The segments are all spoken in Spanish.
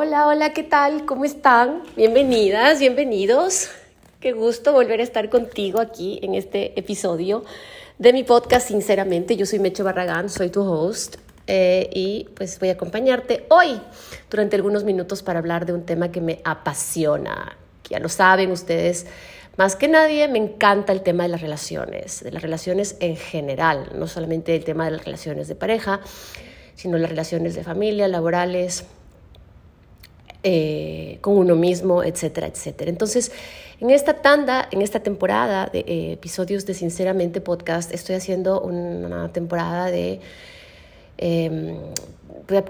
Hola, hola, ¿qué tal? ¿Cómo están? Bienvenidas, bienvenidos. Qué gusto volver a estar contigo aquí en este episodio de mi podcast, sinceramente. Yo soy Meche Barragán, soy tu host eh, y pues voy a acompañarte hoy durante algunos minutos para hablar de un tema que me apasiona. Ya lo saben ustedes, más que nadie me encanta el tema de las relaciones, de las relaciones en general, no solamente el tema de las relaciones de pareja, sino las relaciones de familia, laborales, eh, con uno mismo, etcétera, etcétera. Entonces, en esta tanda, en esta temporada de eh, episodios de Sinceramente Podcast, estoy haciendo una temporada de em,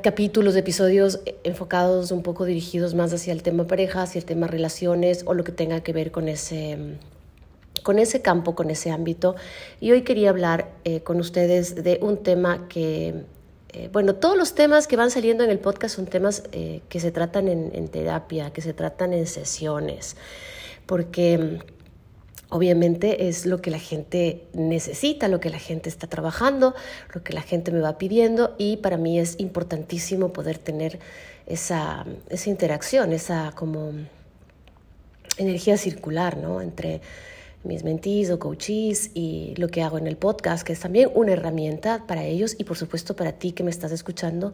capítulos, episodios enfocados un poco dirigidos más hacia el tema pareja, hacia el tema relaciones o lo que tenga que ver con ese con ese campo, con ese ámbito. Y hoy quería hablar eh, con ustedes de un tema que eh, bueno, todos los temas que van saliendo en el podcast son temas eh, que se tratan en, terapia, que se tratan en sesiones, porque mm, obviamente es lo que la gente necesita, lo que la gente está trabajando, lo que la gente me va pidiendo y para mí es importantísimo poder tener esa, esa interacción, esa como energía circular, ¿no? Entre mis mentees o coaches y lo que hago en el podcast, que es también una herramienta para ellos y por supuesto para ti que me estás escuchando.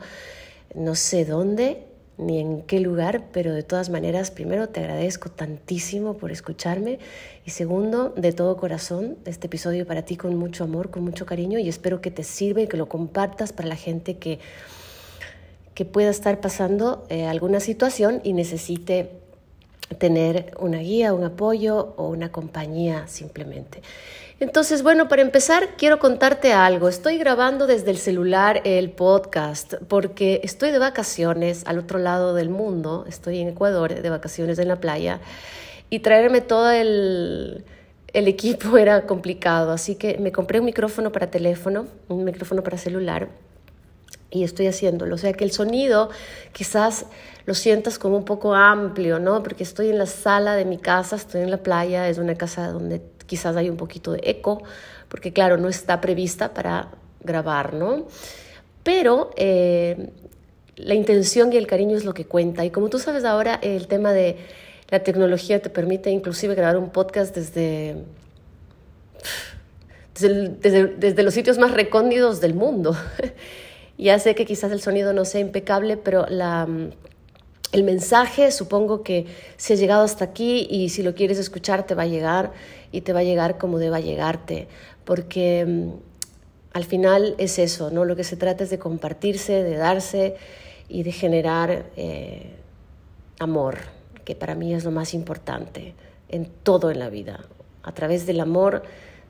No sé dónde ni en qué lugar, pero de todas maneras, primero te agradezco tantísimo por escucharme y segundo, de todo corazón, este episodio para ti con mucho amor, con mucho cariño y espero que te sirva y que lo compartas para la gente que, que pueda estar pasando eh, alguna situación y necesite tener una guía, un apoyo o una compañía simplemente. Entonces, bueno, para empezar, quiero contarte algo. Estoy grabando desde el celular el podcast porque estoy de vacaciones al otro lado del mundo, estoy en Ecuador de vacaciones en la playa y traerme todo el, el equipo era complicado, así que me compré un micrófono para teléfono, un micrófono para celular y estoy haciéndolo. O sea que el sonido quizás lo sientas como un poco amplio, ¿no? Porque estoy en la sala de mi casa, estoy en la playa, es una casa donde quizás hay un poquito de eco, porque claro, no está prevista para grabar, ¿no? Pero eh, la intención y el cariño es lo que cuenta. Y como tú sabes ahora, el tema de la tecnología te permite inclusive grabar un podcast desde, desde, desde los sitios más recóndidos del mundo. Ya sé que quizás el sonido no sea impecable, pero la, el mensaje supongo que se ha llegado hasta aquí y si lo quieres escuchar te va a llegar y te va a llegar como deba llegarte, porque mm, al final es eso, ¿no? Lo que se trata es de compartirse, de darse y de generar eh, amor, que para mí es lo más importante en todo en la vida. A través del amor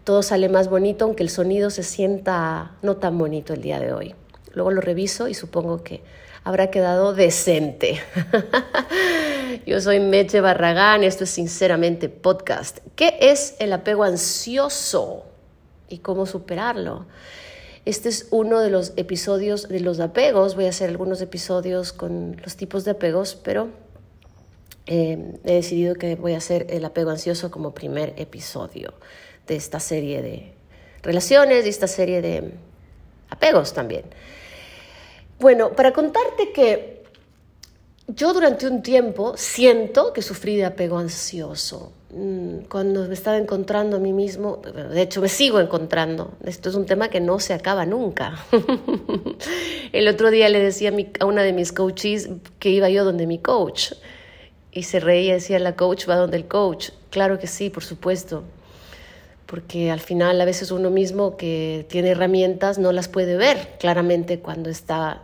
todo sale más bonito, aunque el sonido se sienta no tan bonito el día de hoy. Luego lo reviso y supongo que habrá quedado decente. Yo soy Meche Barragán, esto es Sinceramente Podcast. ¿Qué es el apego ansioso y cómo superarlo? Este es uno de los episodios de los apegos. Voy a hacer algunos episodios con los tipos de apegos, pero eh, he decidido que voy a hacer el apego ansioso como primer episodio de esta serie de relaciones, de esta serie de apegos también. Bueno, para contarte que yo durante un tiempo siento que sufrí de apego ansioso. Mm, cuando me estaba encontrando a mí mismo, de hecho me sigo encontrando, esto es un tema que no se acaba nunca. El otro día le decía a una de mis coaches que iba yo donde mi coach y se reía decía, la coach va donde el coach. Claro que sí, por supuesto porque al final a veces uno mismo que tiene herramientas no las puede ver claramente cuando está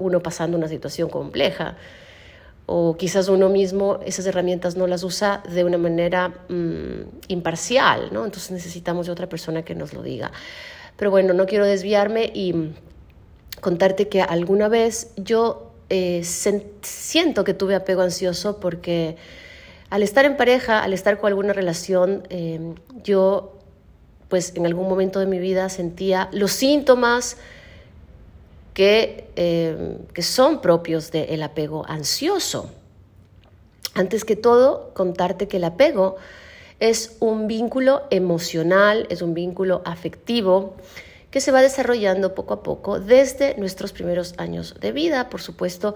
uno pasando una situación compleja. O quizás uno mismo esas herramientas no las usa de una manera mm, imparcial, ¿no? Entonces necesitamos de otra persona que nos lo diga. Pero bueno, no quiero desviarme y contarte que alguna vez yo eh, siento que tuve apego ansioso porque al estar en pareja, al estar con alguna relación, eh, yo pues en algún momento de mi vida sentía los síntomas que, eh, que son propios del apego ansioso. Antes que todo, contarte que el apego es un vínculo emocional, es un vínculo afectivo que se va desarrollando poco a poco desde nuestros primeros años de vida, por supuesto,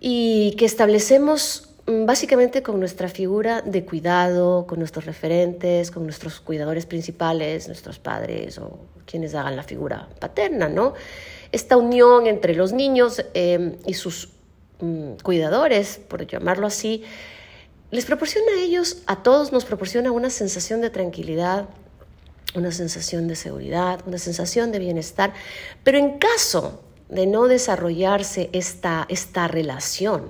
y que establecemos mm, básicamente con nuestra figura de cuidado, con nuestros referentes, con nuestros cuidadores principales, nuestros padres o quienes hagan la figura paterna, ¿no? Esta unión entre los niños eh, y sus mm, cuidadores, por llamarlo así, les proporciona a ellos, a todos nos proporciona una sensación de tranquilidad, una sensación de seguridad, una sensación de bienestar, pero en caso de no desarrollarse esta, esta relación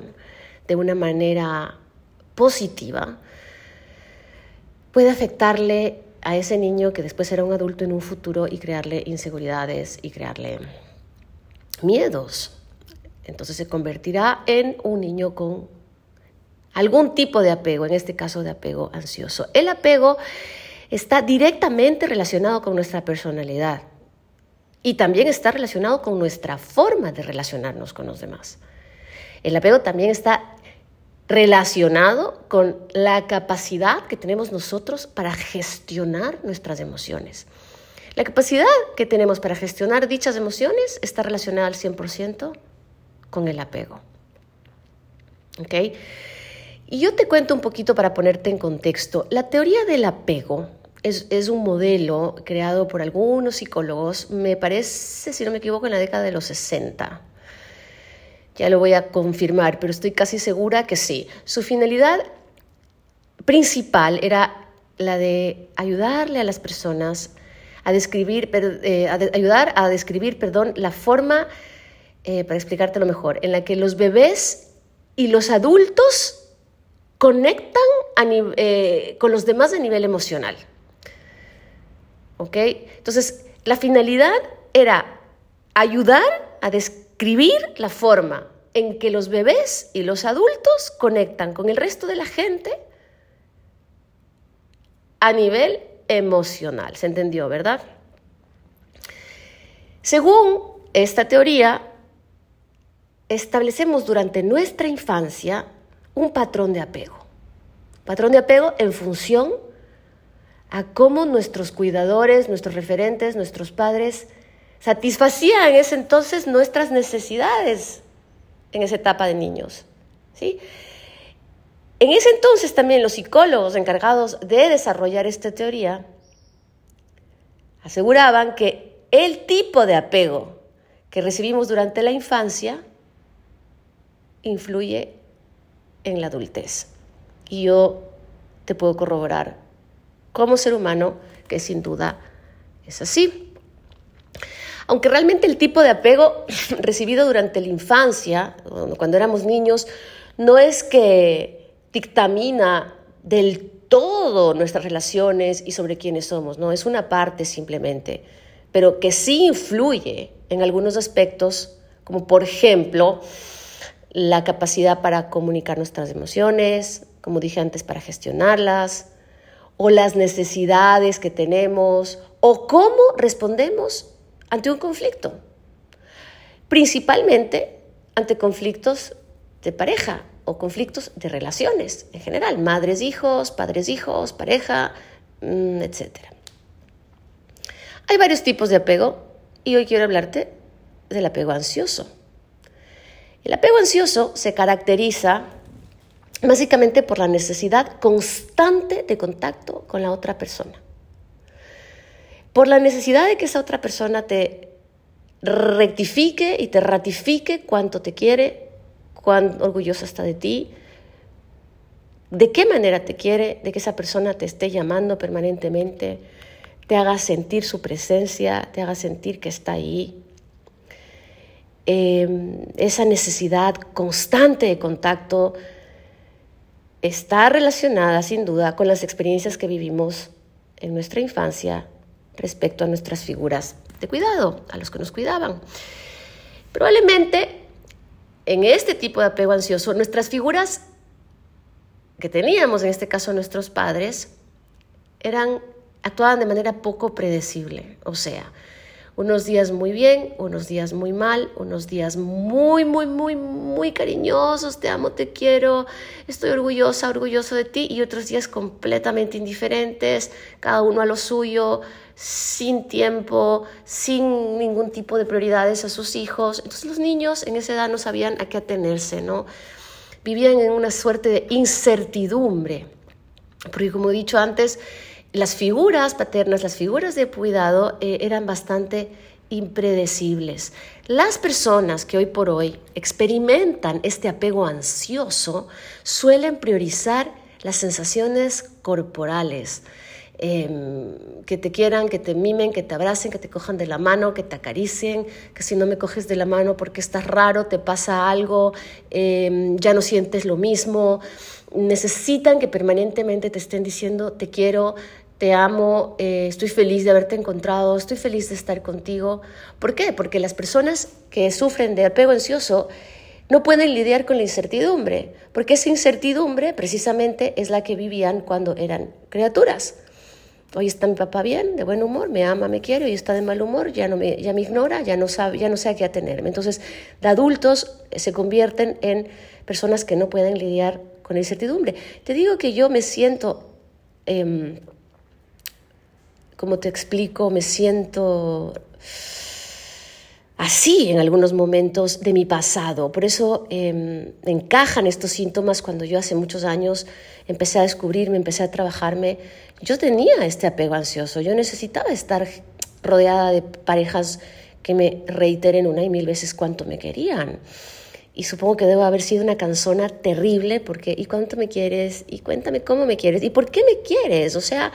de una manera positiva, puede afectarle a ese niño que después será un adulto en un futuro y crearle inseguridades y crearle miedos. Entonces se convertirá en un niño con algún tipo de apego, en este caso de apego ansioso. El apego está directamente relacionado con nuestra personalidad y también está relacionado con nuestra forma de relacionarnos con los demás. El apego también está relacionado con la capacidad que tenemos nosotros para gestionar nuestras emociones. La capacidad que tenemos para gestionar dichas emociones está relacionada al 100% con el apego. ¿Ok? Y yo te cuento un poquito para ponerte en contexto. La teoría del apego es, un modelo creado por algunos psicólogos, me parece, si no me equivoco, en la década de los 60. Ya lo voy a confirmar, pero estoy casi segura que sí. Su finalidad principal era la de ayudarle a las personas a describir, eh, ayudar a describir, perdón, la forma, eh, para explicártelo mejor, en la que los bebés y los adultos conectan eh, con los demás a nivel emocional. ¿Ok? Entonces, la finalidad era ayudar a describir la forma en que los bebés y los adultos conectan con el resto de la gente a nivel emocional. ¿Se entendió, verdad? Según esta teoría, establecemos durante nuestra infancia un patrón de apego. Patrón de apego en función a cómo nuestros cuidadores, nuestros referentes, nuestros padres satisfacían en ese entonces nuestras necesidades en esa etapa de niños. ¿sí? En ese entonces también los psicólogos encargados de desarrollar esta teoría aseguraban que el tipo de apego que recibimos durante la infancia influye en la adultez. Y yo te puedo corroborar como ser humano, que sin duda es así. Aunque realmente el tipo de apego recibido durante la infancia, cuando éramos niños, no es que dictamina del todo nuestras relaciones y sobre quiénes somos, no, es una parte simplemente, pero que sí influye en algunos aspectos, como por ejemplo la capacidad para comunicar nuestras emociones, como dije antes, para gestionarlas, o las necesidades que tenemos o cómo respondemos ante un conflicto. Principalmente ante conflictos de pareja o conflictos de relaciones en general, madres, hijos, padres, hijos, pareja, mm, etc. Hay varios tipos de apego y hoy quiero hablarte del apego ansioso. El apego ansioso se caracteriza básicamente por la necesidad constante de contacto con la otra persona. Por la necesidad de que esa otra persona te rectifique y te ratifique cuánto te quiere, cuán orgullosa está de ti, de qué manera te quiere, de que esa persona te esté llamando permanentemente, te haga sentir su presencia, te haga sentir que está ahí. Eh, esa necesidad constante de contacto está relacionada sin duda con las experiencias que vivimos en nuestra infancia respecto a nuestras figuras de cuidado, a los que nos cuidaban. Probablemente en este tipo de apego ansioso, nuestras figuras que teníamos, en este caso nuestros padres, eran actuaban de manera poco predecible, o sea, Unos días muy bien, unos días muy mal, unos días muy, muy, muy, muy cariñosos, te amo, te quiero, estoy orgullosa, orgulloso de ti, y otros días completamente indiferentes, cada uno a lo suyo, sin tiempo, sin ningún tipo de prioridades a sus hijos. Entonces los niños en esa edad no sabían a qué atenerse, ¿no? Vivían en una suerte de incertidumbre, porque como he dicho antes, las figuras paternas, las figuras de cuidado eh, eran bastante impredecibles. Las personas que hoy por hoy experimentan este apego ansioso suelen priorizar las sensaciones corporales, em, que te quieran, que te mimen, que te abracen, que te cojan de la mano, que te acaricien, que si no me coges de la mano porque estás raro, te pasa algo, em, ya no sientes lo mismo. Necesitan que permanentemente te estén diciendo te quiero, te amo, eh, estoy feliz de haberte encontrado, estoy feliz de estar contigo. ¿Por qué? Porque las personas que sufren de apego ansioso no pueden lidiar con la incertidumbre, porque esa incertidumbre precisamente es la que vivían cuando eran criaturas. Hoy está mi papá bien, de buen humor, me ama, me quiere, hoy está de mal humor, ya, no me, ya me ignora, ya no, sabe, ya no sé a qué atenerme. Entonces, de adultos se convierten en personas que no pueden lidiar con la incertidumbre. Te digo que yo me siento... Em, como te explico, me siento así en algunos momentos de mi pasado. Por eso em, encajan estos síntomas cuando yo hace muchos años empecé a descubrirme, empecé a trabajarme. Yo tenía este apego ansioso, yo necesitaba estar rodeada de parejas que me reiteren una y mil veces cuánto me querían. Y supongo que debo haber sido una canzona terrible porque ¿y cuánto me quieres? ¿Y cuéntame cómo me quieres? ¿Y por qué me quieres? O sea,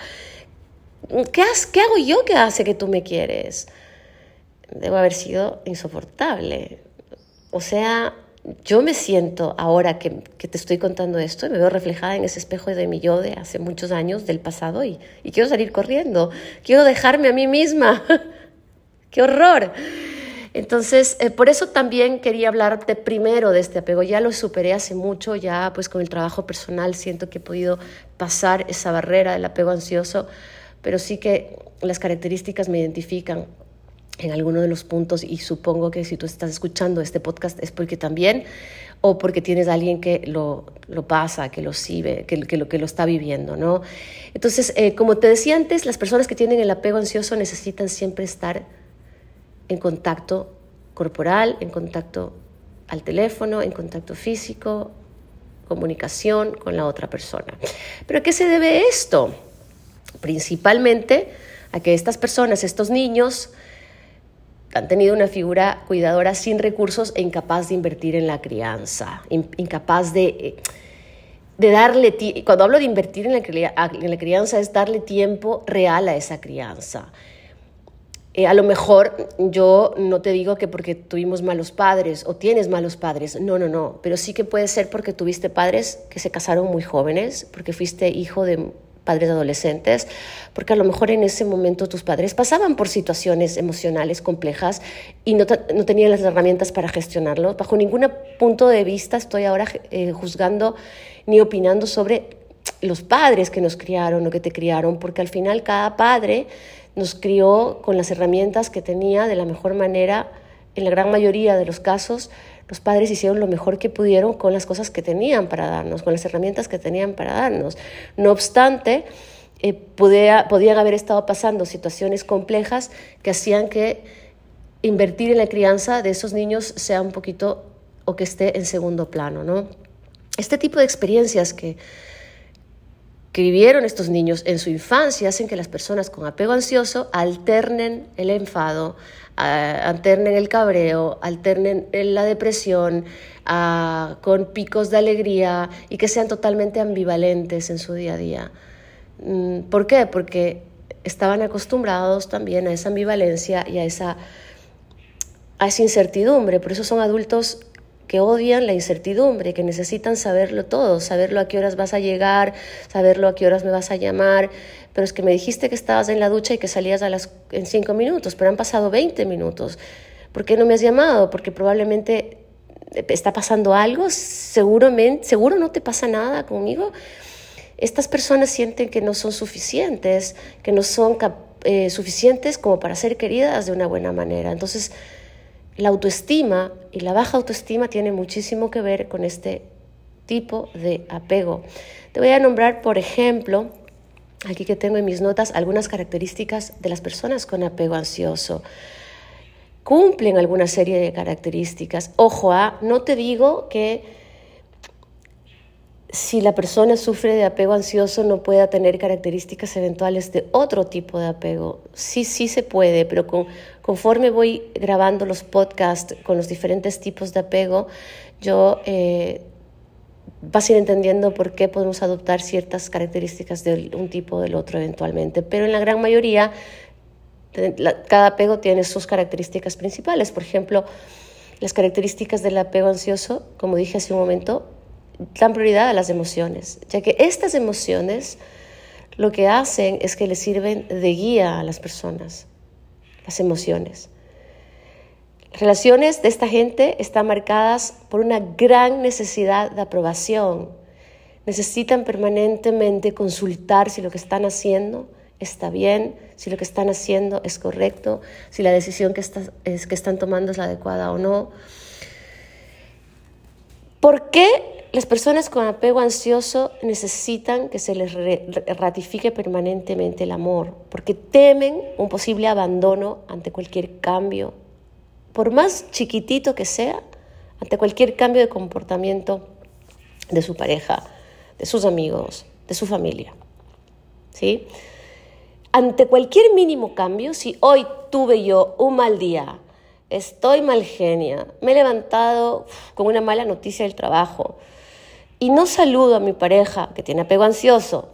¿qué, ¿qué hago yo que hace que tú me quieres? Debo haber sido insoportable. O sea, yo me siento ahora que, te estoy contando esto y me veo reflejada en ese espejo de mi yo de hace muchos años, del pasado, y, y quiero salir corriendo. Quiero dejarme a mí misma. ¡Qué horror! Entonces, eh, por eso también quería hablarte primero de este apego. Ya lo superé hace mucho, ya pues con el trabajo personal siento que he podido pasar esa barrera del apego ansioso pero sí que las características me identifican en alguno de los puntos y supongo que si tú estás escuchando este podcast es porque también o porque tienes a alguien que lo, lo pasa, que lo sigue, que, lo, que lo está viviendo, ¿no? Entonces, eh, como te decía antes, las personas que tienen el apego ansioso necesitan siempre estar en contacto corporal, en contacto al teléfono, en contacto físico, comunicación con la otra persona. ¿Pero a qué se debe esto? principalmente a que estas personas, estos niños, han tenido una figura cuidadora sin recursos e incapaz de invertir en la crianza, incapaz de, de darle, cuando hablo de invertir en la, crianza es darle tiempo real a esa crianza. Eh, a lo mejor yo no te digo que porque tuvimos malos padres o tienes malos padres, no, no, no, pero sí que puede ser porque tuviste padres que se casaron muy jóvenes, porque fuiste hijo de padres adolescentes, porque a lo mejor en ese momento tus padres pasaban por situaciones emocionales complejas y no, no tenían las herramientas para gestionarlo. Bajo ningún punto de vista estoy ahora eh, juzgando ni opinando sobre los padres que nos criaron o que te criaron, porque al final cada padre nos crió con las herramientas que tenía de la mejor manera, en la gran mayoría de los casos, los padres hicieron lo mejor que pudieron con las cosas que tenían para darnos, con las herramientas que tenían para darnos. No obstante, eh, podían haber estado pasando situaciones complejas que hacían que invertir en la crianza de esos niños sea un poquito o que esté en segundo plano. ¿no? Este tipo de experiencias que, que vivieron estos niños en su infancia hacen que las personas con apego ansioso alternen el enfado, alternen el cabreo, alternen la depresión, con picos de alegría y que sean totalmente ambivalentes en su día a día. Mm, ¿Por qué? Porque estaban acostumbrados también a esa ambivalencia y a esa, a esa incertidumbre. Por eso son adultos que odian la incertidumbre, que necesitan saberlo todo, saberlo a qué horas vas a llegar, saberlo a qué horas me vas a llamar, pero es que me dijiste que estabas en la ducha y que salías en cinco minutos, pero han pasado 20 minutos. ¿Por qué no me has llamado? Porque probablemente está pasando algo, seguramente, seguro no te pasa nada conmigo. Estas personas sienten que no son suficientes, que no son eh, suficientes como para ser queridas de una buena manera. Entonces, la autoestima y la baja autoestima tiene muchísimo que ver con este tipo de apego. Te voy a nombrar, por ejemplo, aquí que tengo en mis notas, algunas características de las personas con apego ansioso. Cumplen alguna serie de características. Ojo, a, ¿ah? no te digo que si la persona sufre de apego ansioso no pueda tener características eventuales de otro tipo de apego. Sí, sí se puede, pero conforme voy grabando los podcasts con los diferentes tipos de apego, yo eh, vas a ir entendiendo por qué podemos adoptar ciertas características de un tipo o del otro eventualmente. Pero en la gran mayoría, cada apego tiene sus características principales. Por ejemplo, las características del apego ansioso, como dije hace un momento, dan prioridad a las emociones, ya que estas emociones lo que hacen es que le sirven de guía a las personas, las emociones. Las relaciones de esta gente están marcadas por una gran necesidad de aprobación. Necesitan permanentemente consultar si lo que están haciendo está bien, si lo que están haciendo es correcto, si la decisión que, es, que están tomando es la adecuada o no. ¿Por qué las personas con apego ansioso necesitan que se les ratifique permanentemente el amor, porque temen un posible abandono ante cualquier cambio, por más chiquitito que sea, ante cualquier cambio de comportamiento de su pareja, de sus amigos, de su familia. ¿Sí? Ante cualquier mínimo cambio, si hoy tuve yo un mal día, estoy mal genia, me he levantado con una mala noticia del trabajo, y no saludo a mi pareja que tiene apego ansioso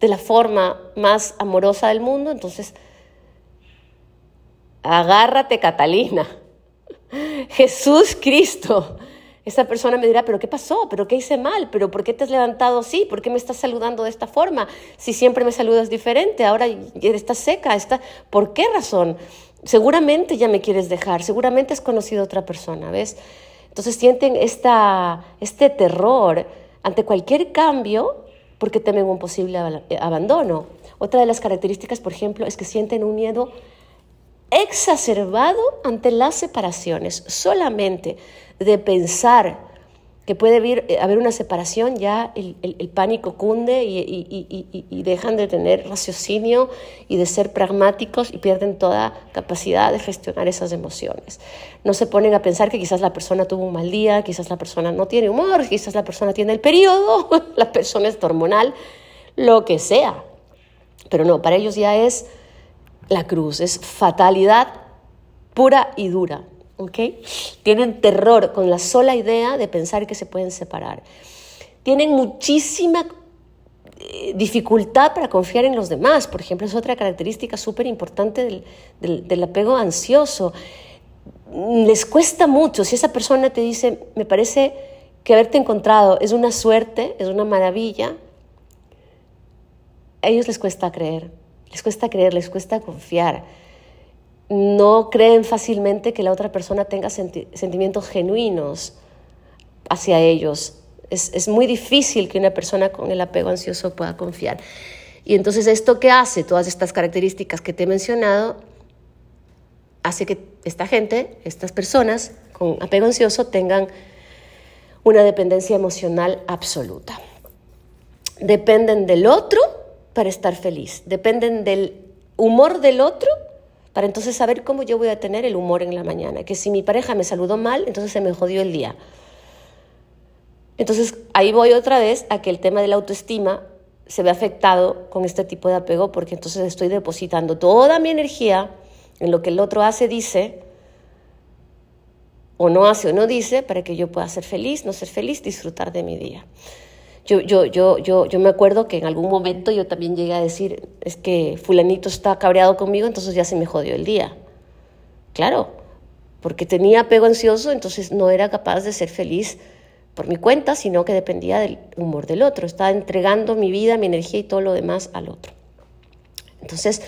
de la forma más amorosa del mundo, entonces agárrate Catalina. Jesús Cristo. Esa persona me dirá, pero ¿qué pasó? ¿Pero qué hice mal? ¿Pero por qué te has levantado así? ¿Por qué me estás saludando de esta forma? Si siempre me saludas diferente, ahora estás seca, está... ¿por qué razón? Seguramente ya me quieres dejar, seguramente has conocido a otra persona, ¿ves? Entonces sienten esta, este terror ante cualquier cambio porque temen un posible abandono. Otra de las características, por ejemplo, es que sienten un miedo exacerbado ante las separaciones. Solamente de pensar que puede eh, haber, una separación, ya el, pánico cunde y, dejan de tener raciocinio y de ser pragmáticos y pierden toda capacidad de gestionar esas emociones. No se ponen a pensar que quizás la persona tuvo un mal día, quizás la persona no tiene humor, quizás la persona tiene el periodo, la persona es hormonal, lo que sea. Pero no, para ellos ya es la cruz, es fatalidad pura y dura. Tienen terror con la sola idea de pensar que se pueden separar. Tienen muchísima eh, dificultad para confiar en los demás. Por ejemplo, es otra característica súper importante del, apego ansioso. Les cuesta mucho. Si esa persona te dice, me parece que haberte encontrado es una suerte, es una maravilla, a ellos les cuesta creer. Les cuesta creer, les cuesta confiar no creen fácilmente que la otra persona tenga sentimientos genuinos hacia ellos. Es, muy difícil que una persona con el apego ansioso pueda confiar. Y entonces esto que hace, todas estas características que te he mencionado, hace que esta gente, estas personas con apego ansioso tengan una dependencia emocional absoluta. Dependen del otro para estar feliz, dependen del humor del otro para entonces saber cómo yo voy a tener el humor en la mañana. Que si mi pareja me saludó mal, entonces se me jodió el día. Entonces ahí voy otra vez a que el tema de la autoestima se ve afectado con este tipo de apego porque entonces estoy depositando toda mi energía en lo que el otro hace, dice, o no hace o no dice, para que yo pueda ser feliz, no ser feliz, disfrutar de mi día. Yo, yo, yo, yo, yo me acuerdo que en algún momento yo también llegué a decir, es que fulanito está cabreado conmigo, entonces ya se me jodió el día. Claro, porque tenía apego ansioso, entonces no era capaz de ser feliz por mi cuenta, sino que dependía del humor del otro. Estaba entregando mi vida, mi energía y todo lo demás al otro. Entonces,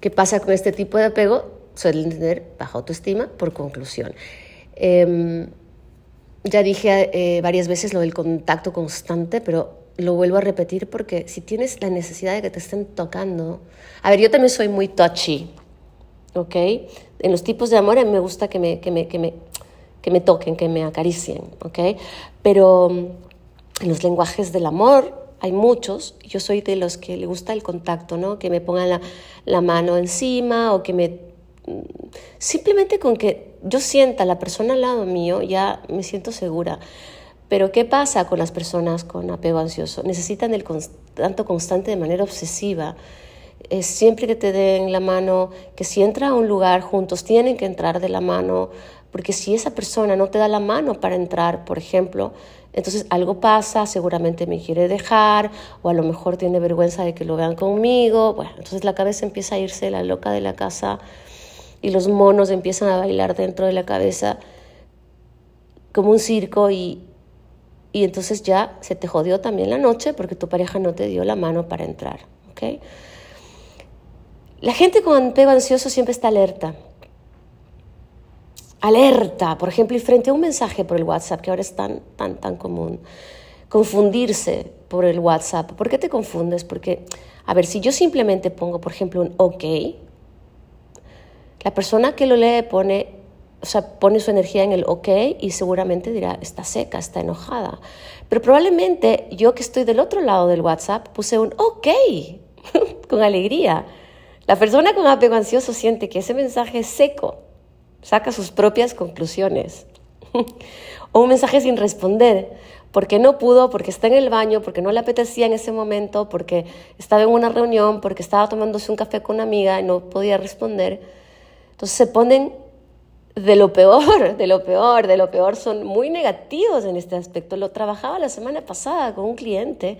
¿qué pasa con este tipo de apego? Suelen tener baja autoestima por conclusión. Em, ya dije eh, varias veces lo del contacto constante, pero lo vuelvo a repetir porque si tienes la necesidad de que te estén tocando, a ver, yo también soy muy touchy, ¿ok? En los tipos de amor me gusta que me, que me, que me, que me toquen, que me acaricien, ¿ok? Pero mm, en los lenguajes del amor hay muchos, yo soy de los que le gusta el contacto, ¿no? Que me pongan la, la mano encima o que me... Mm, simplemente con que yo sienta la persona al lado mío, ya me siento segura. Pero ¿qué pasa con las personas con apego ansioso? Necesitan el tanto constante de manera obsesiva. Es siempre que te den la mano, que si entra a un lugar juntos, tienen que entrar de la mano, porque si esa persona no te da la mano para entrar, por ejemplo, entonces algo pasa, seguramente me quiere dejar, o a lo mejor tiene vergüenza de que lo vean conmigo. Bueno, entonces la cabeza empieza a irse la loca de la casa y los monos empiezan a bailar dentro de la cabeza como un circo y, y entonces ya se te jodió también la noche porque tu pareja no te dio la mano para entrar. ¿okay? La gente con apego ansioso siempre está alerta. Alerta, por ejemplo, y frente a un mensaje por el WhatsApp, que ahora es tan, tan, tan común. Confundirse por el WhatsApp. ¿Por qué te confundes? Porque, a ver, si yo simplemente pongo, por ejemplo, un OK, la persona que lo lee pone o sea, pone su energía en el ok y seguramente dirá, está seca, está enojada. Pero probablemente yo que estoy del otro lado del WhatsApp puse un ok con alegría. La persona con apego ansioso siente que ese mensaje es seco, saca sus propias conclusiones. o un mensaje sin responder, porque no pudo, porque está en el baño, porque no le apetecía en ese momento, porque estaba en una reunión, porque estaba tomándose un café con una amiga y no podía responder. Entonces se ponen de lo peor, de lo peor, de lo peor, son muy negativos en este aspecto. Lo trabajaba la semana pasada con un cliente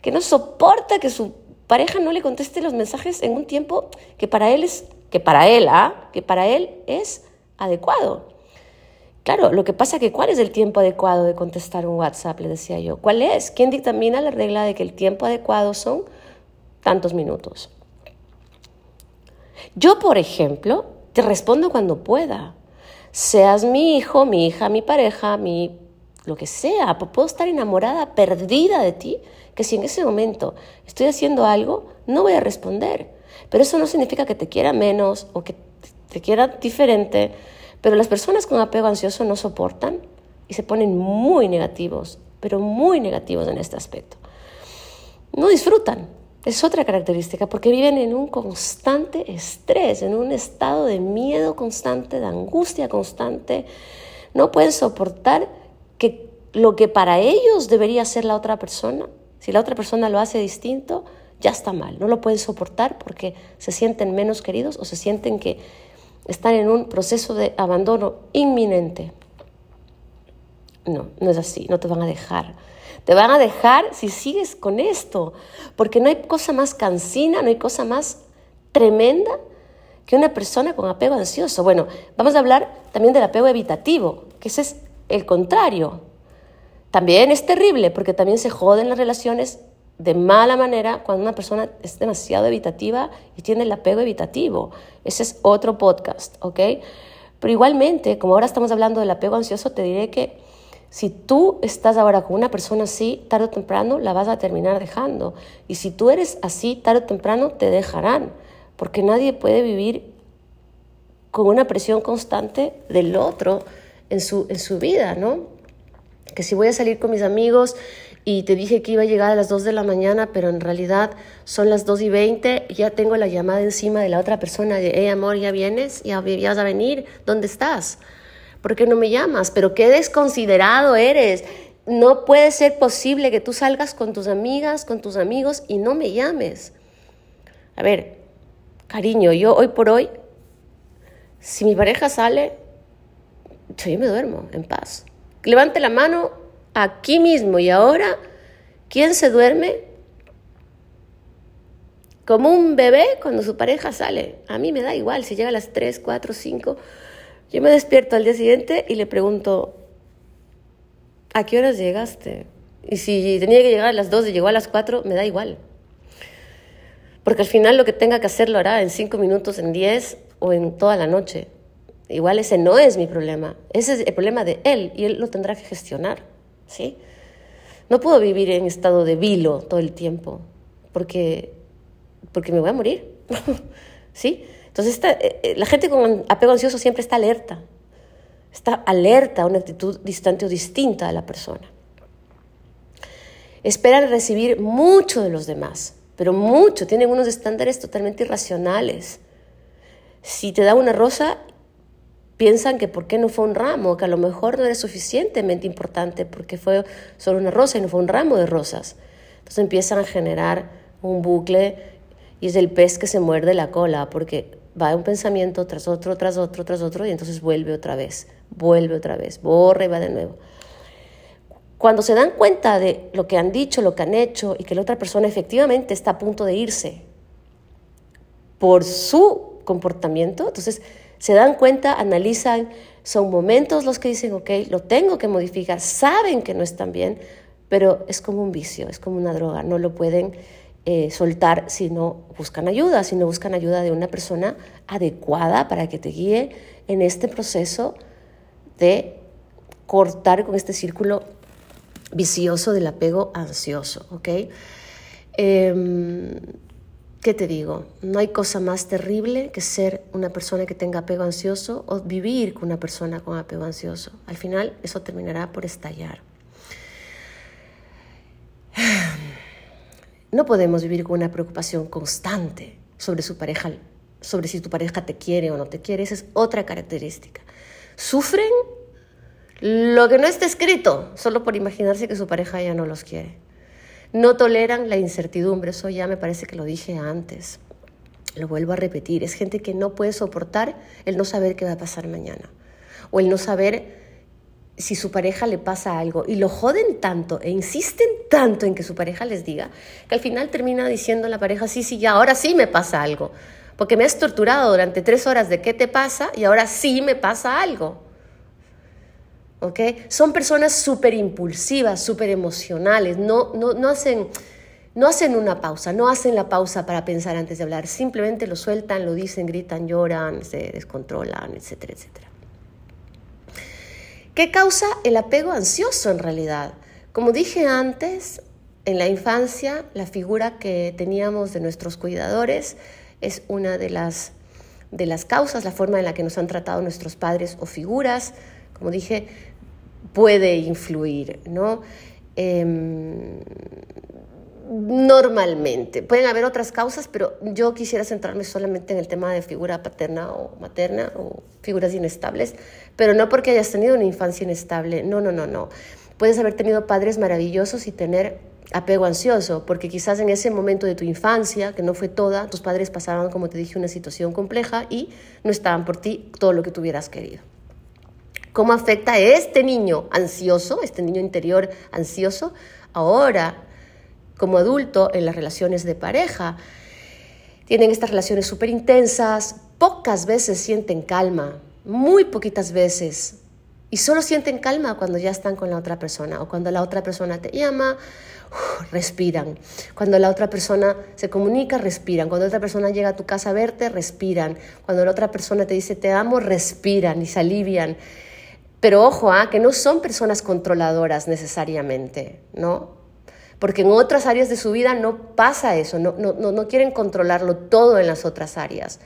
que no soporta que su pareja no le conteste los mensajes en un tiempo que para él es, que para él, ¿ah? que para él es adecuado. Claro, lo que pasa es que ¿cuál es el tiempo adecuado de contestar un WhatsApp? Le decía yo. ¿Cuál es? ¿Quién dictamina la regla de que el tiempo adecuado son tantos minutos? Yo, por ejemplo, respondo cuando pueda seas mi hijo, mi hija, mi pareja, mi lo que sea, puedo estar enamorada, perdida de ti, que si en ese momento estoy haciendo algo, no voy a responder. Pero eso no significa que te quiera menos o que te quiera diferente. Pero las personas con apego ansioso no soportan y se ponen muy negativos, pero muy negativos en este aspecto. No disfrutan, es otra característica, porque viven en un constante estrés, en un estado de miedo constante, de angustia constante. No pueden soportar que lo que para ellos debería ser la otra persona, si la otra persona lo hace distinto, ya está mal. No lo pueden soportar porque se sienten menos queridos o se sienten que están en un proceso de abandono inminente. No, no es así, no te van a dejar te van a dejar si sigues con esto, porque no hay cosa más cansina, no hay cosa más tremenda que una persona con apego ansioso. Bueno, vamos a hablar también del apego evitativo, que ese es el contrario. También es terrible porque también se joden las relaciones de mala manera cuando una persona es demasiado evitativa y tiene el apego evitativo. Ese es otro podcast, ¿ok? Pero igualmente, como ahora estamos hablando del apego ansioso, te diré que si tú estás ahora con una persona así, tarde o temprano la vas a terminar dejando. Y si tú eres así, tarde o temprano te dejarán. Porque nadie puede vivir con una presión constante del otro en su, en su vida, ¿no? Que si voy a salir con mis amigos y te dije que iba a llegar a las 2 de la mañana, pero en realidad son las 2 y 20, ya tengo la llamada encima de la otra persona de, hey amor, ya vienes, ya, ya vas a venir, ¿dónde estás? ¿Por qué no me llamas? Pero qué desconsiderado eres. No puede ser posible que tú salgas con tus amigas, con tus amigos y no me llames. A ver, cariño, yo hoy por hoy, si mi pareja sale, yo me duermo en paz. Levante la mano aquí mismo y ahora, ¿quién se duerme? Como un bebé cuando su pareja sale. A mí me da igual si llega a las 3, 4, 5 yo me despierto al día siguiente y le pregunto, ¿a qué horas llegaste? Y si tenía que llegar a las 2 y llegó a las 4, me da igual. Porque al final lo que tenga que hacer lo hará en 5 minutos, en 10 o en toda la noche. Igual ese no es mi problema, ese es el problema de él y él lo tendrá que gestionar, ¿sí? No puedo vivir en estado de vilo todo el tiempo, porque, porque me voy a morir. ¿Sí? Entonces, eh, eh, la gente con apego ansioso siempre está alerta. Está alerta a una actitud distante o distinta de la persona. Esperan recibir mucho de los demás, pero mucho. Tienen unos estándares totalmente irracionales. Si te da una rosa, piensan que por qué no fue un ramo, que a lo mejor no era suficientemente importante porque fue solo una rosa y no fue un ramo de rosas. Entonces empiezan a generar un bucle y es el pez que se muerde la cola porque va un pensamiento tras otro, tras otro, tras otro y entonces vuelve otra vez, vuelve otra vez, borra y va de nuevo. Cuando se dan cuenta de lo que han dicho, lo que han hecho y que la otra persona efectivamente está a punto de irse por su comportamiento, entonces se dan cuenta, analizan, son momentos los que dicen, ok, lo tengo que modificar, saben que no están bien, pero es como un vicio, es como una droga, no lo pueden eh, soltar si no buscan ayuda, si no buscan ayuda de una persona adecuada para que te guíe en este proceso de cortar con este círculo vicioso del apego ansioso, ¿ok? Em, ¿Qué te digo? No hay cosa más terrible que ser una persona que tenga apego ansioso o vivir con una persona con apego ansioso. Al final eso terminará por estallar. No podemos vivir con una preocupación constante sobre su pareja, sobre si tu pareja te quiere o no te quiere. Esa es otra característica. Sufren lo que no está escrito, solo por imaginarse que su pareja ya no los quiere. No toleran la incertidumbre, eso ya me parece que lo dije antes. Lo vuelvo a repetir, es gente que no puede soportar el no saber qué va a pasar mañana o el no saber si su pareja le pasa algo y lo joden tanto e insisten tanto en que su pareja les diga que al final termina diciendo la pareja, sí, sí, ya, ahora sí me pasa algo, porque me has torturado durante tres horas de qué te pasa y ahora sí me pasa algo. Son personas súper impulsivas, súper emocionales, no, no, no, hacen, no hacen una pausa, no hacen la pausa para pensar antes de hablar, simplemente lo sueltan, lo dicen, gritan, lloran, se descontrolan, etcétera, etcétera. ¿Qué causa el apego ansioso en realidad? Como dije antes, en la infancia la figura que teníamos de nuestros cuidadores es una de las, de las causas, la forma en la que nos han tratado nuestros padres o figuras. Como dije, puede influir, ¿no? Em, normalmente. Pueden haber otras causas, pero yo quisiera centrarme solamente en el tema de figura paterna o materna o figuras inestables, pero no porque hayas tenido una infancia inestable, no, no, no, no. Puedes haber tenido padres maravillosos y tener apego ansioso, porque quizás en ese momento de tu infancia, que no fue toda, tus padres pasaban, como te dije, una situación compleja y no estaban por ti todo lo que tú hubieras querido cómo afecta a este niño ansioso, este niño interior ansioso, ahora como adulto en las relaciones de pareja. Tienen estas relaciones súper intensas, pocas veces sienten calma, muy poquitas veces. Y solo sienten calma cuando ya están con la otra persona o cuando la otra persona te llama, respiran. Cuando la otra persona se comunica, respiran. Cuando otra persona llega a tu casa a verte, respiran. Cuando la otra persona te dice te amo, respiran y se alivian. Pero ojo, ¿ah? que no son personas controladoras necesariamente, ¿no? Porque en otras áreas de su vida no pasa eso, no, no, no quieren controlarlo todo en las otras áreas.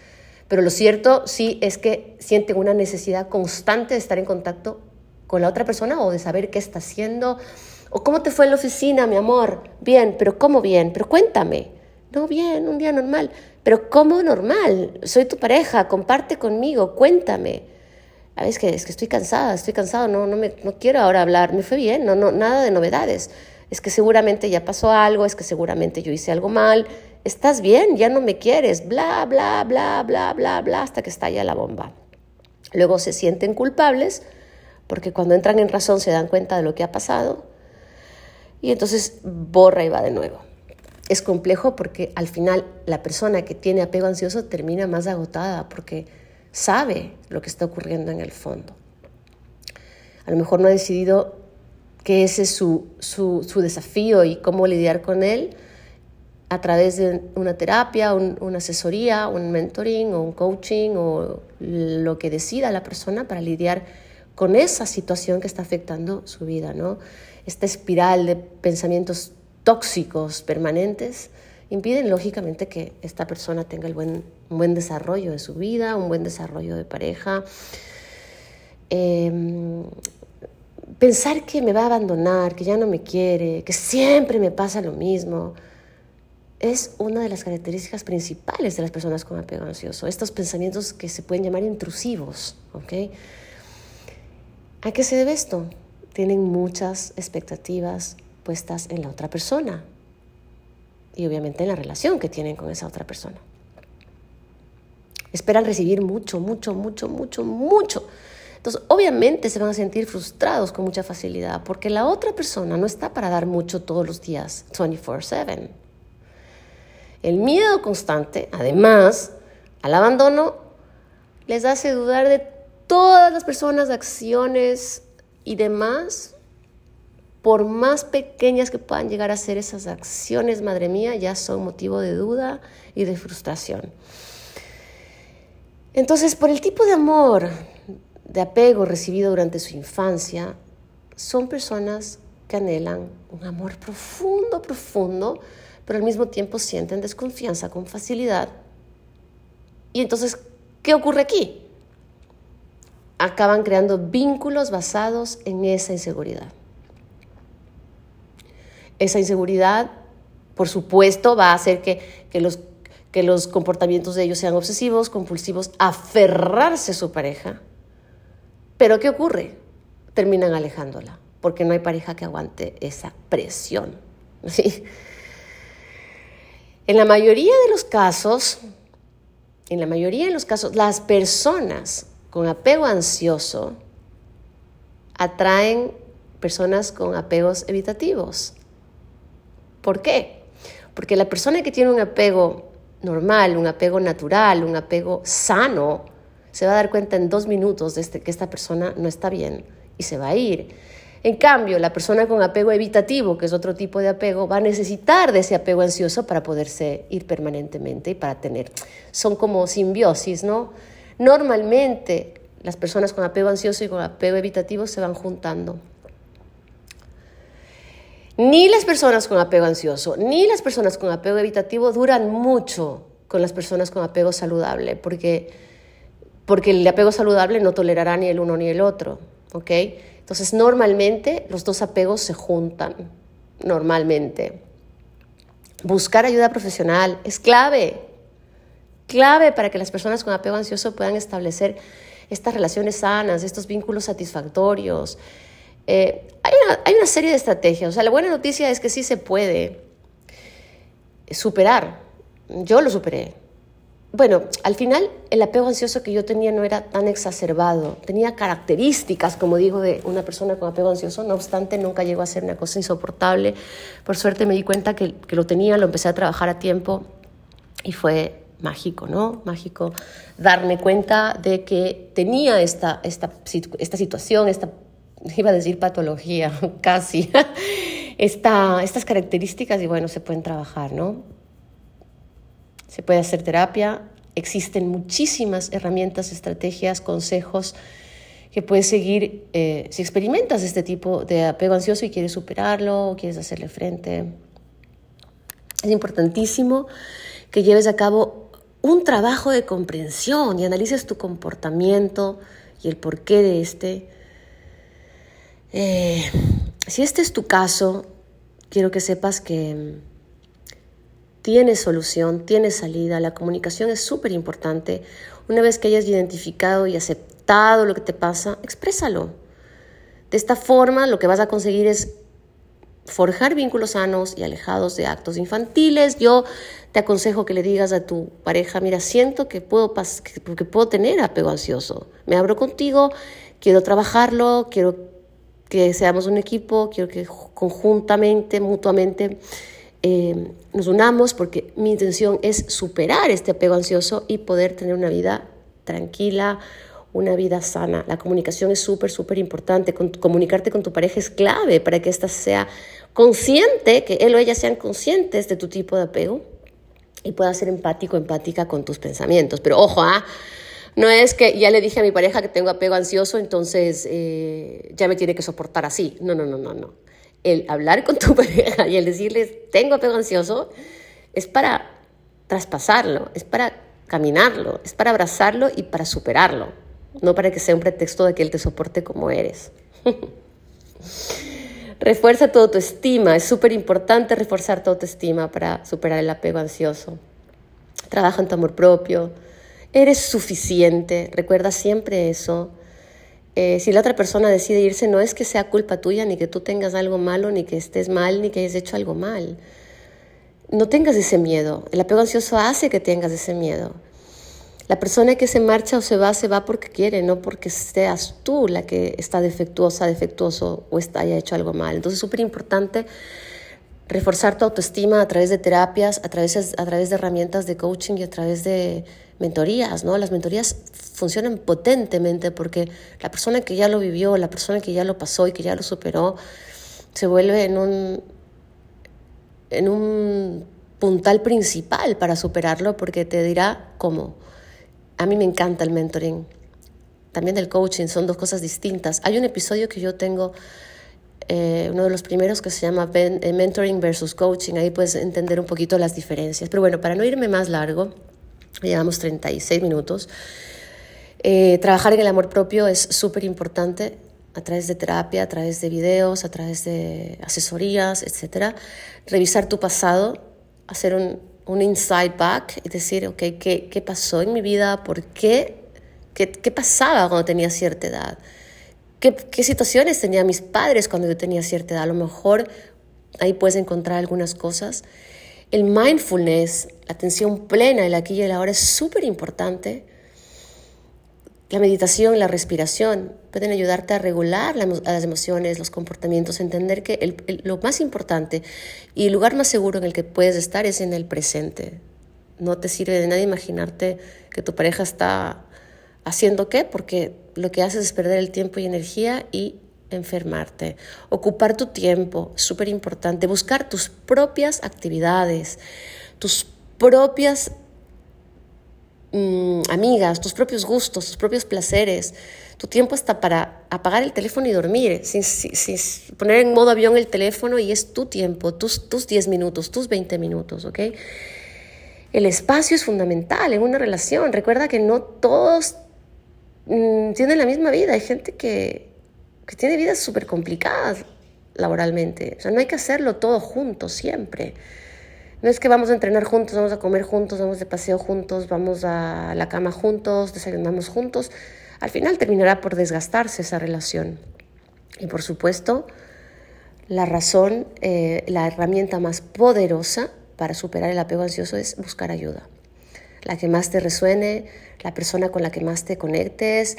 Pero lo cierto sí es que sienten una necesidad constante de estar en contacto con la otra persona o de saber qué está haciendo. O cómo te fue en la oficina, mi amor. Bien, pero ¿cómo bien? Pero cuéntame. No, bien, un día normal. Pero ¿cómo normal? Soy tu pareja, comparte conmigo, cuéntame es que, es que estoy cansada, estoy cansado, no, no, me, no quiero ahora hablar, me fue bien, no, no, nada de novedades. Es que seguramente ya pasó algo, es que seguramente yo hice algo mal, estás bien, ya no me quieres, bla, bla, bla, bla, bla, bla, hasta que estalla la bomba. Luego se sienten culpables porque cuando entran en razón se dan cuenta de lo que ha pasado y entonces borra y va de nuevo. Es complejo porque al final la persona que tiene apego ansioso termina más agotada porque sabe lo que está ocurriendo en el fondo. A lo mejor no ha decidido que ese es su, desafío y cómo lidiar con él a través de una terapia, una asesoría, un mentoring o un coaching o lo que decida la persona para lidiar con esa situación que está afectando su vida, ¿no? esta espiral de pensamientos tóxicos permanentes, impiden lógicamente que esta persona tenga el buen, un buen desarrollo de su vida, un buen desarrollo de pareja. Em, pensar que me va a abandonar, que ya no me quiere, que siempre me pasa lo mismo, es una de las características principales de las personas con apego ansioso. Estos pensamientos que se pueden llamar intrusivos. ¿A qué se debe esto? Tienen muchas expectativas puestas en la otra persona y obviamente en la relación que tienen con esa otra persona. Esperan recibir mucho, mucho, mucho, mucho, mucho. Entonces, obviamente se van a sentir frustrados con mucha facilidad porque la otra persona no está para dar mucho todos los días, 24/7. El miedo constante, además, al abandono, les hace dudar de todas las personas, acciones y demás por más pequeñas que puedan llegar a ser esas acciones, madre mía, ya son motivo de duda y de frustración. Entonces, por el tipo de amor, de apego recibido durante su infancia, son personas que anhelan un amor profundo, profundo, pero al mismo tiempo sienten desconfianza con facilidad. Y entonces, ¿qué ocurre aquí? Acaban creando vínculos basados en esa inseguridad. Esa inseguridad, por supuesto, va a hacer que, los, que los comportamientos de ellos sean obsesivos, compulsivos, aferrarse a su pareja. Pero ¿qué ocurre? Terminan alejándola, porque no hay pareja que aguante esa presión. En la mayoría de los casos, en la mayoría de los casos, las personas con apego ansioso atraen personas con apegos evitativos. ¿Por qué? Porque la persona que tiene un apego normal, un apego natural, un apego sano, se va a dar cuenta en dos minutos de este, que esta persona no está bien y se va a ir. En cambio, la persona con apego evitativo, que es otro tipo de apego, va a necesitar de ese apego ansioso para poderse ir permanentemente y para tener. Son como simbiosis, ¿no? Normalmente las personas con apego ansioso y con apego evitativo se van juntando. Ni las personas con apego ansioso, ni las personas con apego evitativo duran mucho con las personas con apego saludable, porque, porque el apego saludable no tolerará ni el uno ni el otro. ¿ok? Entonces, normalmente los dos apegos se juntan, normalmente. Buscar ayuda profesional es clave, clave para que las personas con apego ansioso puedan establecer estas relaciones sanas, estos vínculos satisfactorios, eh, hay, una, hay una serie de estrategias. O sea, la buena noticia es que sí se puede superar. Yo lo superé. Bueno, al final el apego ansioso que yo tenía no era tan exacerbado, tenía características, como digo, de una persona con apego ansioso, no obstante nunca llegó a ser una cosa insoportable. Por suerte me di cuenta que, que lo tenía, lo empecé a trabajar a tiempo y fue mágico, ¿no? Mágico darme cuenta de que tenía esta, esta, esta situación, esta iba a decir patología, casi, Esta, estas características y bueno, se pueden trabajar, ¿no? Se puede hacer terapia, existen muchísimas herramientas, estrategias, consejos que puedes seguir eh, si experimentas este tipo de apego ansioso y quieres superarlo o quieres hacerle frente. Es importantísimo que lleves a cabo un trabajo de comprensión y analices tu comportamiento y el porqué de este eh, si este es tu caso, quiero que sepas que tienes solución, tienes salida, la comunicación es súper importante. Una vez que hayas identificado y aceptado lo que te pasa, exprésalo. De esta forma lo que vas a conseguir es forjar vínculos sanos y alejados de actos infantiles. Yo te aconsejo que le digas a tu pareja, mira, siento que puedo, que puedo tener apego ansioso. Me abro contigo, quiero trabajarlo, quiero que seamos un equipo, quiero que conjuntamente, mutuamente, eh, nos unamos porque mi intención es superar este apego ansioso y poder tener una vida tranquila, una vida sana. La comunicación es súper, súper importante. comunicarte con tu pareja es clave para que ésta sea consciente, que él o ella sean conscientes de tu tipo de apego y pueda ser empático, empática con tus pensamientos. Pero ojo, ¿ah? No es que ya le dije a mi pareja que tengo apego ansioso, entonces eh, ya me tiene que soportar así. No, no, no, no, no. El hablar con tu pareja y el decirles, tengo apego ansioso, es para traspasarlo, es para caminarlo, es para abrazarlo y para superarlo, no para que sea un pretexto de que él te soporte como eres. Refuerza tu autoestima, es súper importante reforzar tu autoestima para superar el apego ansioso. Trabaja en tu amor propio, eres suficiente, recuerda siempre eso. Eh, si la otra persona decide irse, no es que sea culpa tuya, ni que tú tengas algo malo, ni que estés mal, ni que hayas hecho algo mal. No tengas ese miedo. El apego ansioso hace que tengas ese miedo. La persona que se marcha o se va, se va porque quiere, no porque seas tú la que está defectuosa, defectuoso o está, haya hecho algo mal. Entonces es súper importante reforzar tu autoestima a través de terapias, a través, a través de herramientas de coaching y a través de mentorías, ¿no? Las mentorías funcionan potentemente porque la persona que ya lo vivió, la persona que ya lo pasó y que ya lo superó, se vuelve en un, en un puntal principal para superarlo porque te dirá cómo. A mí me encanta el mentoring. También el coaching son dos cosas distintas. Hay un episodio que yo tengo, eh, uno de los primeros que se llama eh, Mentoring versus Coaching. Ahí puedes entender un poquito las diferencias. Pero bueno, para no irme más largo, llevamos 36 minutos. Eh, trabajar en el amor propio es súper importante a través de terapia, a través de videos, a través de asesorías, etc. Revisar tu pasado, hacer un, un inside back y decir, ok, ¿qué, ¿qué, pasó en mi vida? ¿Por qué? qué? ¿Qué, pasaba cuando tenía cierta edad? ¿Qué, ¿Qué situaciones tenían mis padres cuando yo tenía cierta edad? A lo mejor ahí puedes encontrar algunas cosas. El mindfulness, la atención plena, el aquí y el ahora es súper importante. La meditación, la respiración pueden ayudarte a regular las emociones, los comportamientos, entender que lo más importante y el lugar más seguro en el que puedes estar es en el presente. No te sirve de nada imaginarte que tu pareja está haciendo qué, porque lo que haces es perder el tiempo y energía y enfermarte. Ocupar tu tiempo, súper importante. Buscar tus propias actividades, tus propias mm, amigas, tus propios gustos, tus propios placeres. Tu tiempo está para apagar el teléfono y dormir, sin, poner en modo avión el teléfono y es tu tiempo, tus, tus 10 minutos, tus 20 minutos, ¿ok? El espacio es fundamental en una relación. Recuerda que no todos mm, tienen la misma vida. Hay gente que, que tiene vidas súper complicadas laboralmente. O sea, no hay que hacerlo todo juntos siempre. No es que vamos a entrenar juntos, vamos a comer juntos, vamos de paseo juntos, vamos a la cama juntos, desayunamos juntos. Al final terminará por desgastarse esa relación. Y por supuesto, la razón, eh, la herramienta más poderosa para superar el apego ansioso es buscar ayuda. La que más te resuene, la persona con la que más te conectes,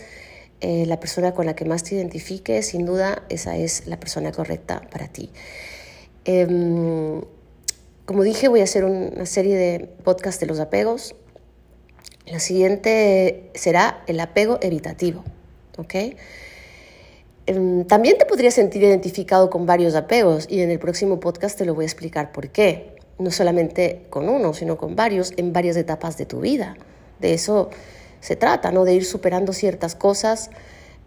eh, la persona con la que más te identifiques, sin duda esa es la persona correcta para ti. Em, como dije, voy a hacer una serie de podcasts de los apegos. La siguiente será el apego evitativo. Em, también te podrías sentir identificado con varios apegos y en el próximo podcast te lo voy a explicar por qué. No solamente con uno, sino con varios en varias etapas de tu vida. De eso se trata, ¿no? De ir superando ciertas cosas.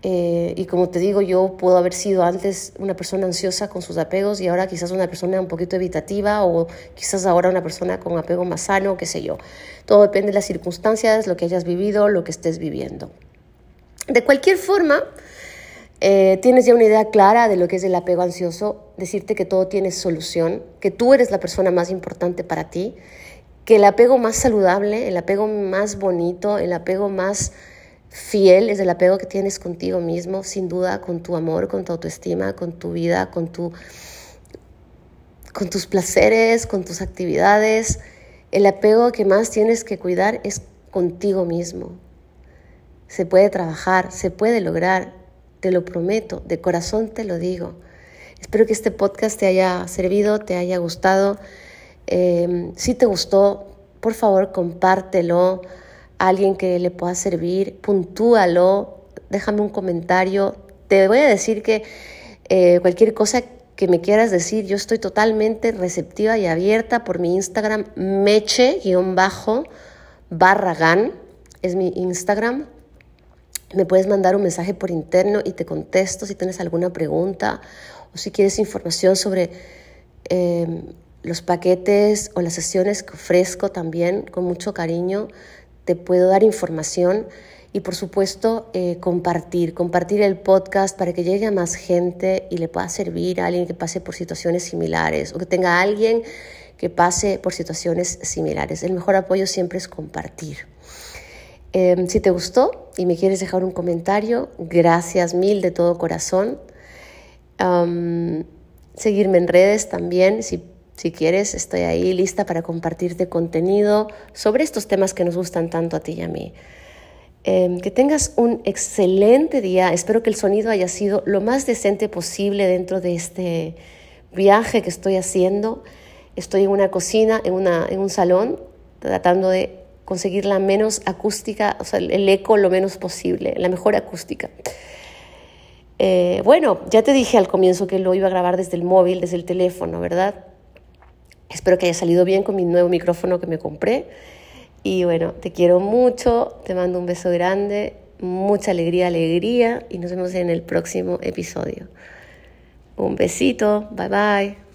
Eh, y como te digo, yo puedo haber sido antes una persona ansiosa con sus apegos y ahora quizás una persona un poquito evitativa o quizás ahora una persona con apego más sano, qué sé yo. Todo depende de las circunstancias, lo que hayas vivido, lo que estés viviendo. De cualquier forma, eh, tienes ya una idea clara de lo que es el apego ansioso, decirte que todo tiene solución, que tú eres la persona más importante para ti que el apego más saludable, el apego más bonito, el apego más fiel es el apego que tienes contigo mismo, sin duda, con tu amor, con tu autoestima, con tu vida, con, tu, con tus placeres, con tus actividades. El apego que más tienes que cuidar es contigo mismo. Se puede trabajar, se puede lograr, te lo prometo, de corazón te lo digo. Espero que este podcast te haya servido, te haya gustado. Em, si te gustó, por favor compártelo a alguien que le pueda servir, puntúalo, déjame un comentario. Te voy a decir que eh, cualquier cosa que me quieras decir, yo estoy totalmente receptiva y abierta por mi Instagram, meche-barragan, es mi Instagram. Me puedes mandar un mensaje por interno y te contesto si tienes alguna pregunta o si quieres información sobre em, los paquetes o las sesiones que ofrezco también con mucho cariño, te puedo dar información y por supuesto eh, compartir, compartir el podcast para que llegue a más gente y le pueda servir a alguien que pase por situaciones similares o que tenga alguien que pase por situaciones similares. El mejor apoyo siempre es compartir. Em, si te gustó y me quieres dejar un comentario, gracias mil de todo corazón. seguirme en redes también, si, si quieres, estoy ahí lista para compartirte contenido sobre estos temas que nos gustan tanto a ti y a mí. Em, que tengas un excelente día. Espero que el sonido haya sido lo más decente posible dentro de este viaje que estoy haciendo. Estoy en una cocina, en, una, en un salón, tratando de conseguir la menos acústica, o sea, el eco lo menos posible, la mejor acústica. Eh, bueno, ya te dije al comienzo que lo iba a grabar desde el móvil, desde el teléfono, ¿verdad? Espero que haya salido bien con mi nuevo micrófono que me compré. Y bueno, te quiero mucho, te mando un beso grande, mucha alegría, alegría y nos vemos en el próximo episodio. Un besito, bye bye.